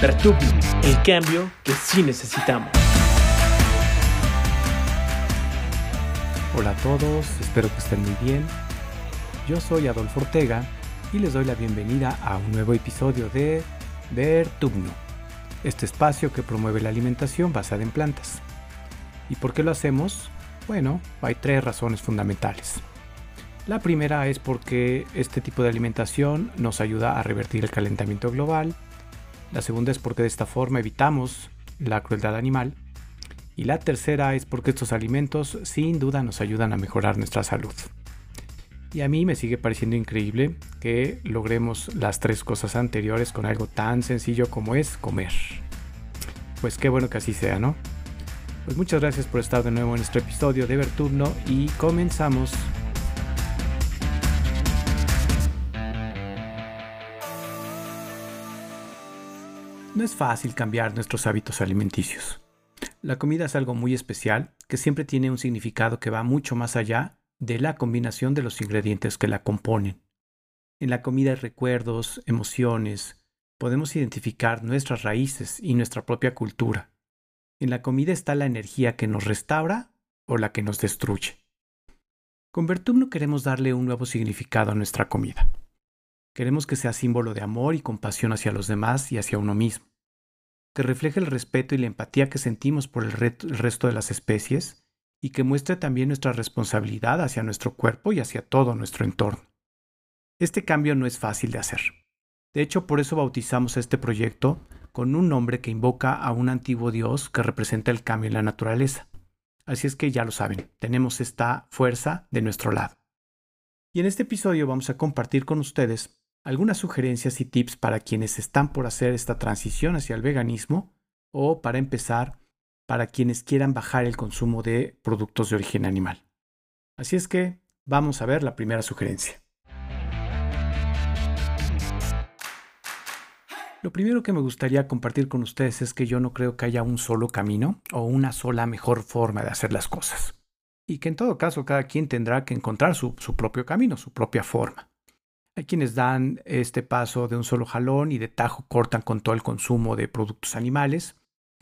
Vertubio, el cambio que sí necesitamos. Hola a todos, espero que estén muy bien. Yo soy Adolfo Ortega y les doy la bienvenida a un nuevo episodio de Vertubno, este espacio que promueve la alimentación basada en plantas. ¿Y por qué lo hacemos? Bueno, hay tres razones fundamentales. La primera es porque este tipo de alimentación nos ayuda a revertir el calentamiento global. La segunda es porque de esta forma evitamos la crueldad animal. Y la tercera es porque estos alimentos sin duda nos ayudan a mejorar nuestra salud. Y a mí me sigue pareciendo increíble que logremos las tres cosas anteriores con algo tan sencillo como es comer. Pues qué bueno que así sea, ¿no? Pues muchas gracias por estar de nuevo en nuestro episodio de Verturno y comenzamos. No es fácil cambiar nuestros hábitos alimenticios. La comida es algo muy especial que siempre tiene un significado que va mucho más allá de la combinación de los ingredientes que la componen. En la comida hay recuerdos, emociones, podemos identificar nuestras raíces y nuestra propia cultura. En la comida está la energía que nos restaura o la que nos destruye. Con Vertum queremos darle un nuevo significado a nuestra comida. Queremos que sea símbolo de amor y compasión hacia los demás y hacia uno mismo, que refleje el respeto y la empatía que sentimos por el, resto de las especies y que muestre también nuestra responsabilidad hacia nuestro cuerpo y hacia todo nuestro entorno. Este cambio no es fácil de hacer. De hecho, por eso bautizamos este proyecto con un nombre que invoca a un antiguo dios que representa el cambio en la naturaleza. Así es que ya lo saben, tenemos esta fuerza de nuestro lado. Y en este episodio vamos a compartir con ustedes algunas sugerencias y tips para quienes están por hacer esta transición hacia el veganismo o para empezar, para quienes quieran bajar el consumo de productos de origen animal. Así es que vamos a ver la primera sugerencia. Lo primero que me gustaría compartir con ustedes es que yo no creo que haya un solo camino o una sola mejor forma de hacer las cosas. Y que en todo caso cada quien tendrá que encontrar su, propio camino, su propia forma. Hay quienes dan este paso de un solo jalón y de tajo cortan con todo el consumo de productos animales.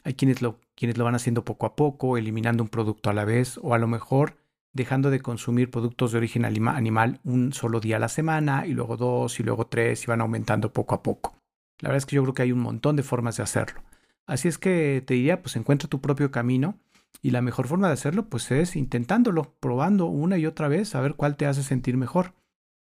Hay quienes lo, quienes lo van haciendo poco a poco, eliminando un producto a la vez o a lo mejor dejando de consumir productos de origen animal un solo día a la semana y luego dos y luego tres y van aumentando poco a poco. La verdad es que yo creo que hay un montón de formas de hacerlo. Así es que te diría, pues encuentra tu propio camino y la mejor forma de hacerlo pues es intentándolo, probando una y otra vez a ver cuál te hace sentir mejor.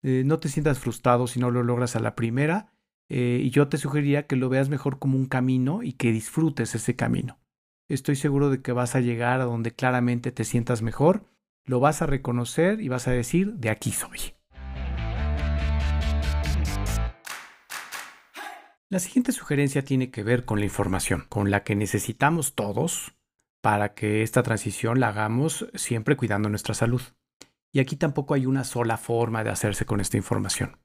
Eh, no te sientas frustrado si no lo logras a la primera eh, y yo te sugeriría que lo veas mejor como un camino y que disfrutes ese camino. Estoy seguro de que vas a llegar a donde claramente te sientas mejor, lo vas a reconocer y vas a decir, de aquí soy. La siguiente sugerencia tiene que ver con la información, con la que necesitamos todos para que esta transición la hagamos siempre cuidando nuestra salud. Y aquí tampoco hay una sola forma de hacerse con esta información.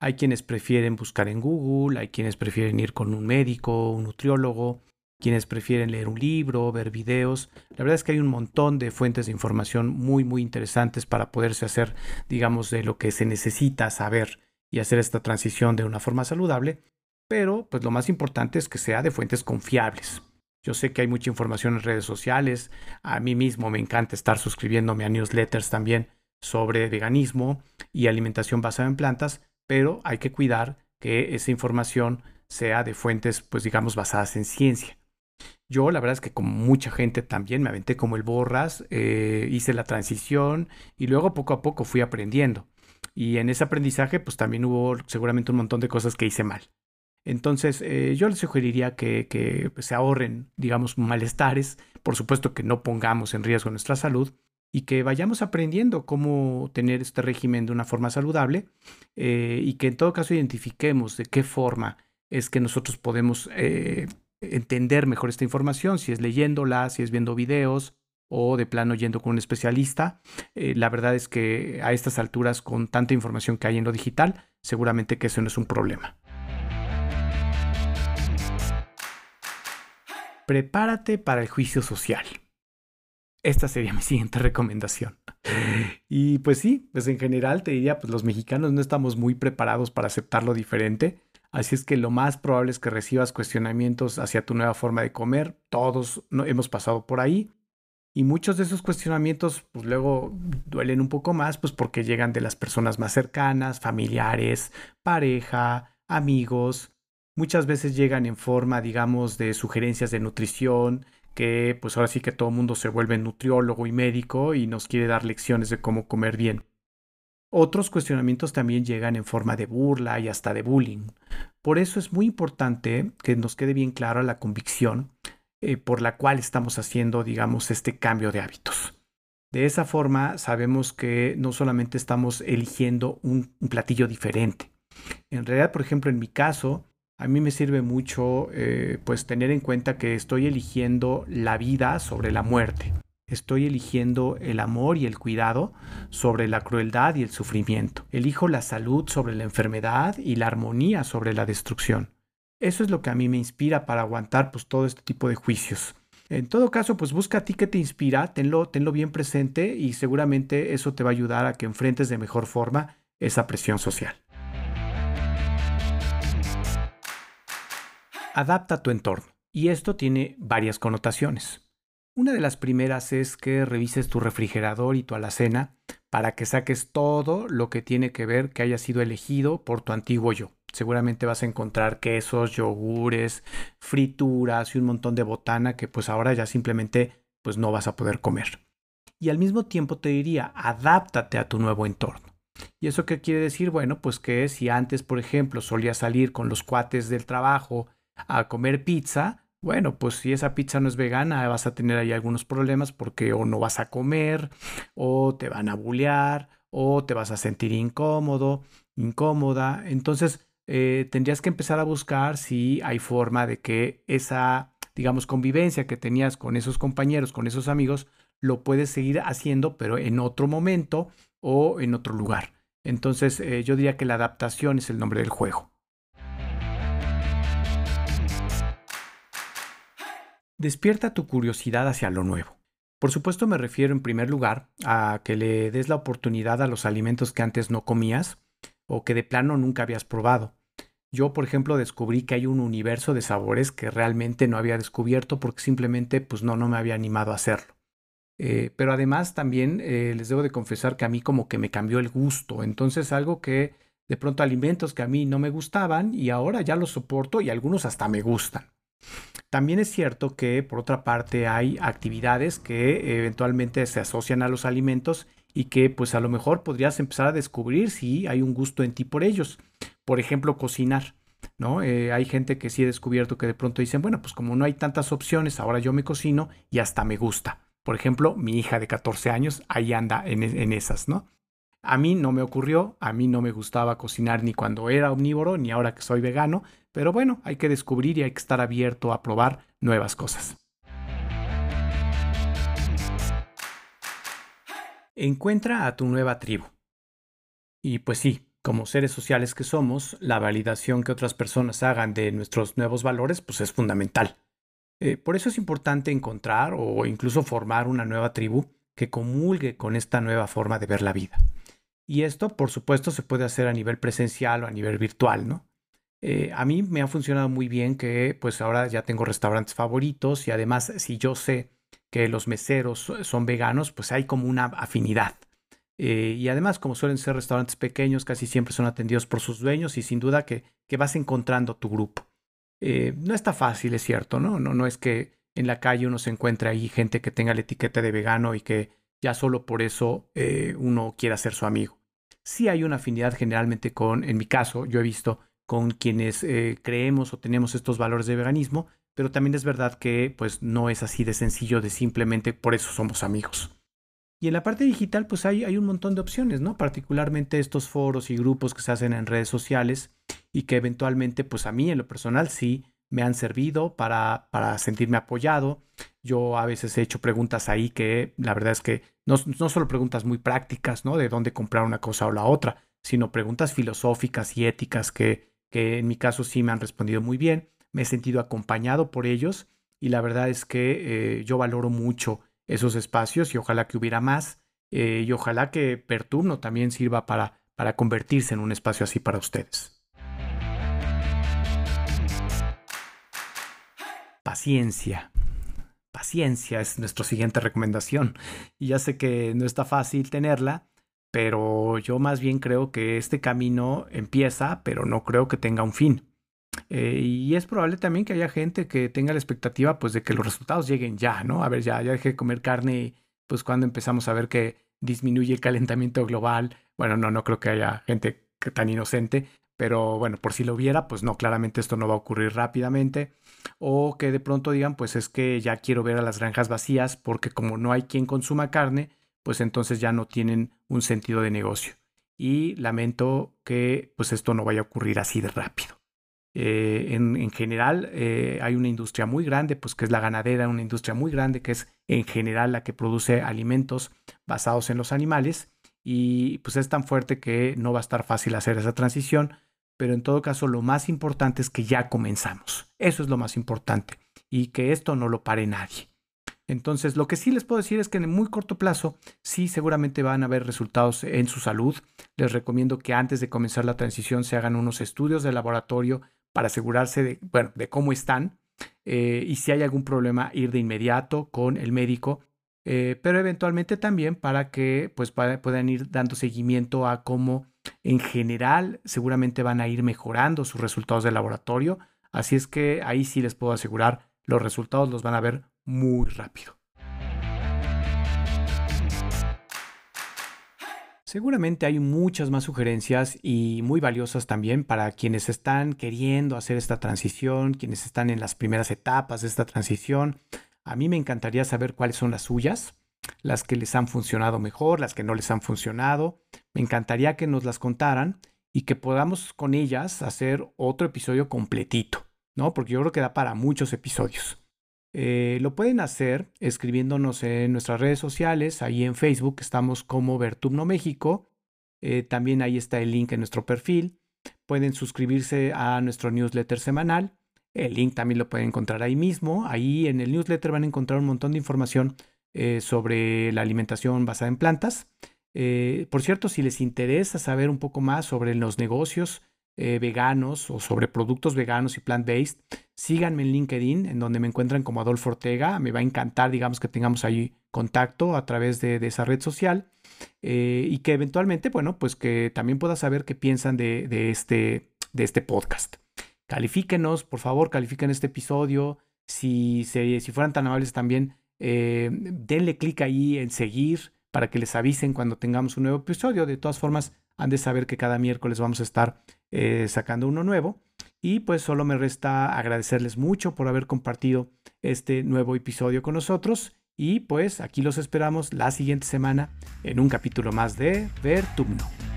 Hay quienes prefieren buscar en Google, hay quienes prefieren ir con un médico, un nutriólogo, quienes prefieren leer un libro, ver videos. La verdad es que hay un montón de fuentes de información muy, muy interesantes para poderse hacer, digamos, de lo que se necesita saber y hacer esta transición de una forma saludable pero pues lo más importante es que sea de fuentes confiables. Yo sé que hay mucha información en redes sociales, a mí mismo me encanta estar suscribiéndome a newsletters también sobre veganismo y alimentación basada en plantas, pero hay que cuidar que esa información sea de fuentes, pues digamos, basadas en ciencia. Yo la verdad es que como mucha gente también me aventé como el borras, eh, hice la transición y luego poco a poco fui aprendiendo. Y en ese aprendizaje pues también hubo seguramente un montón de cosas que hice mal. Entonces, eh, yo les sugeriría que, pues, se ahorren, digamos, malestares, por supuesto que no pongamos en riesgo nuestra salud y que vayamos aprendiendo cómo tener este régimen de una forma saludable eh, y que en todo caso identifiquemos de qué forma es que nosotros podemos eh, entender mejor esta información, si es leyéndola, si es viendo videos o de plano yendo con un especialista. la verdad es que a estas alturas, con tanta información que hay en lo digital, seguramente que eso no es un problema. prepárate para el juicio social. Esta sería mi siguiente recomendación. Y pues sí, pues en general te diría, pues los mexicanos no estamos muy preparados para aceptar lo diferente. Así es que lo más probable es que recibas cuestionamientos hacia tu nueva forma de comer. Todos hemos pasado por ahí. Y muchos de esos cuestionamientos, pues luego duelen un poco más, pues porque llegan de las personas más cercanas, familiares, pareja, amigos. Muchas veces llegan en forma, digamos, de sugerencias de nutrición, que pues ahora sí que todo el mundo se vuelve nutriólogo y médico y nos quiere dar lecciones de cómo comer bien. Otros cuestionamientos también llegan en forma de burla y hasta de bullying. Por eso es muy importante que nos quede bien clara la convicción eh, por la cual estamos haciendo, digamos, este cambio de hábitos. De esa forma sabemos que no solamente estamos eligiendo un, platillo diferente. En realidad, por ejemplo, en mi caso, a mí me sirve mucho eh, pues tener en cuenta que estoy eligiendo la vida sobre la muerte. Estoy eligiendo el amor y el cuidado sobre la crueldad y el sufrimiento. Elijo la salud sobre la enfermedad y la armonía sobre la destrucción. Eso es lo que a mí me inspira para aguantar pues todo este tipo de juicios. En todo caso, pues busca a ti que te inspira, tenlo, tenlo bien presente y seguramente eso te va a ayudar a que enfrentes de mejor forma esa presión social. Adapta tu entorno. Y esto tiene varias connotaciones. Una de las primeras es que revises tu refrigerador y tu alacena para que saques todo lo que tiene que ver que haya sido elegido por tu antiguo yo seguramente vas a encontrar quesos, yogures, frituras y un montón de botana que pues ahora ya simplemente pues no vas a poder comer. Y al mismo tiempo te diría, adáptate a tu nuevo entorno. ¿Y eso qué quiere decir? Bueno, pues que si antes, por ejemplo, solías salir con los cuates del trabajo a comer pizza, bueno, pues si esa pizza no es vegana, vas a tener ahí algunos problemas porque o no vas a comer, o te van a bullear, o te vas a sentir incómodo, incómoda. Entonces, eh, tendrías que empezar a buscar si hay forma de que esa, digamos, convivencia que tenías con esos compañeros, con esos amigos, lo puedes seguir haciendo, pero en otro momento o en otro lugar. Entonces, eh, yo diría que la adaptación es el nombre del juego. Despierta tu curiosidad hacia lo nuevo. Por supuesto me refiero en primer lugar a que le des la oportunidad a los alimentos que antes no comías o que de plano nunca habías probado. Yo, por ejemplo, descubrí que hay un universo de sabores que realmente no había descubierto porque simplemente pues no, no me había animado a hacerlo. Eh, pero además también eh, les debo de confesar que a mí como que me cambió el gusto. Entonces algo que de pronto alimentos que a mí no me gustaban y ahora ya los soporto y algunos hasta me gustan. También es cierto que por otra parte hay actividades que eventualmente se asocian a los alimentos y que pues a lo mejor podrías empezar a descubrir si hay un gusto en ti por ellos. Por ejemplo, cocinar. ¿no? Eh, hay gente que sí he descubierto que de pronto dicen, bueno, pues como no hay tantas opciones, ahora yo me cocino y hasta me gusta. Por ejemplo, mi hija de 14 años ahí anda en, en esas, ¿no? A mí no me ocurrió, a mí no me gustaba cocinar ni cuando era omnívoro, ni ahora que soy vegano, pero bueno, hay que descubrir y hay que estar abierto a probar nuevas cosas. Encuentra a tu nueva tribu. Y pues sí, como seres sociales que somos, la validación que otras personas hagan de nuestros nuevos valores pues es fundamental. Eh, por eso es importante encontrar o incluso formar una nueva tribu que comulgue con esta nueva forma de ver la vida. Y esto, por supuesto, se puede hacer a nivel presencial o a nivel virtual, ¿no? Eh, a mí me ha funcionado muy bien que pues ahora ya tengo restaurantes favoritos y además si yo sé que los meseros son veganos, pues hay como una afinidad. Eh, y además, como suelen ser restaurantes pequeños, casi siempre son atendidos por sus dueños y sin duda que, vas encontrando tu grupo. Eh, no está fácil, es cierto, ¿no? ¿no? No es que en la calle uno se encuentre ahí gente que tenga la etiqueta de vegano y que ya solo por eso eh, uno quiera ser su amigo. Sí hay una afinidad generalmente con, en mi caso, yo he visto con quienes creemos o tenemos estos valores de veganismo, pero también es verdad que pues no es así de sencillo de simplemente por eso somos amigos. Y en la parte digital pues hay, hay un montón de opciones, ¿no? Particularmente estos foros y grupos que se hacen en redes sociales y que eventualmente pues a mí en lo personal sí me han servido para, para sentirme apoyado. Yo a veces he hecho preguntas ahí que la verdad es que no, no solo preguntas muy prácticas, ¿no? De dónde comprar una cosa o la otra, sino preguntas filosóficas y éticas que, que en mi caso sí me han respondido muy bien, me he sentido acompañado por ellos y la verdad es que eh, yo valoro mucho esos espacios y ojalá que hubiera más eh, y ojalá que Perturno también sirva para, para convertirse en un espacio así para ustedes. Paciencia. Paciencia es nuestra siguiente recomendación y ya sé que no está fácil tenerla, pero yo más bien creo que este camino empieza, pero no creo que tenga un fin. Eh, y es probable también que haya gente que tenga la expectativa pues de que los resultados lleguen ya, ¿no? A ver, ya, ya dejé de comer carne, pues cuando empezamos a ver que disminuye el calentamiento global. Bueno, no, no creo que haya gente tan inocente, pero bueno, por si lo hubiera, pues no, claramente esto no va a ocurrir rápidamente. O que de pronto digan, pues es que ya quiero ver a las granjas vacías porque como no hay quien consuma carne, pues entonces ya no tienen un sentido de negocio. Y lamento que pues esto no vaya a ocurrir así de rápido. Eh, en, general eh, hay una industria muy grande, pues que es la ganadera, una industria muy grande que es en general la que produce alimentos basados en los animales y pues es tan fuerte que no va a estar fácil hacer esa transición, pero en todo caso lo más importante es que ya comenzamos. Eso es lo más importante y que esto no lo pare nadie. Entonces, lo que sí les puedo decir es que en muy corto plazo sí seguramente van a haber resultados en su salud. Les recomiendo que antes de comenzar la transición se hagan unos estudios de laboratorio para asegurarse de, bueno, de cómo están eh, y si hay algún problema ir de inmediato con el médico, eh, pero eventualmente también para que pues, puedan ir dando seguimiento a cómo en general seguramente van a ir mejorando sus resultados de laboratorio. Así es que ahí sí les puedo asegurar, los resultados los van a ver muy rápido. Seguramente hay muchas más sugerencias y muy valiosas también para quienes están queriendo hacer esta transición, quienes están en las primeras etapas de esta transición. A mí me encantaría saber cuáles son las suyas, las que les han funcionado mejor, las que no les han funcionado. Me encantaría que nos las contaran y que podamos con ellas hacer otro episodio completito, ¿no? Porque yo creo que da para muchos episodios. Eh, lo pueden hacer escribiéndonos en nuestras redes sociales, ahí en Facebook estamos como Vertumno México, eh, también ahí está el link en nuestro perfil, pueden suscribirse a nuestro newsletter semanal, el link también lo pueden encontrar ahí mismo, ahí en el newsletter van a encontrar un montón de información eh, sobre la alimentación basada en plantas. por cierto, si les interesa saber un poco más sobre los negocios eh, veganos o sobre productos veganos y plant-based, síganme en LinkedIn, en donde me encuentran como Adolfo Ortega. Me va a encantar, digamos, que tengamos ahí contacto a través de, esa red social eh, y que eventualmente, bueno, pues que también pueda saber qué piensan de, este, de este podcast. Califíquenos, por favor, califiquen este episodio. Si, si fueran tan amables también, eh, denle clic ahí en seguir para que les avisen cuando tengamos un nuevo episodio. De todas formas, han de saber que cada miércoles vamos a estar eh, sacando uno nuevo. Y pues solo me resta agradecerles mucho por haber compartido este nuevo episodio con nosotros. Y pues aquí los esperamos la siguiente semana en un capítulo más de Vertumno.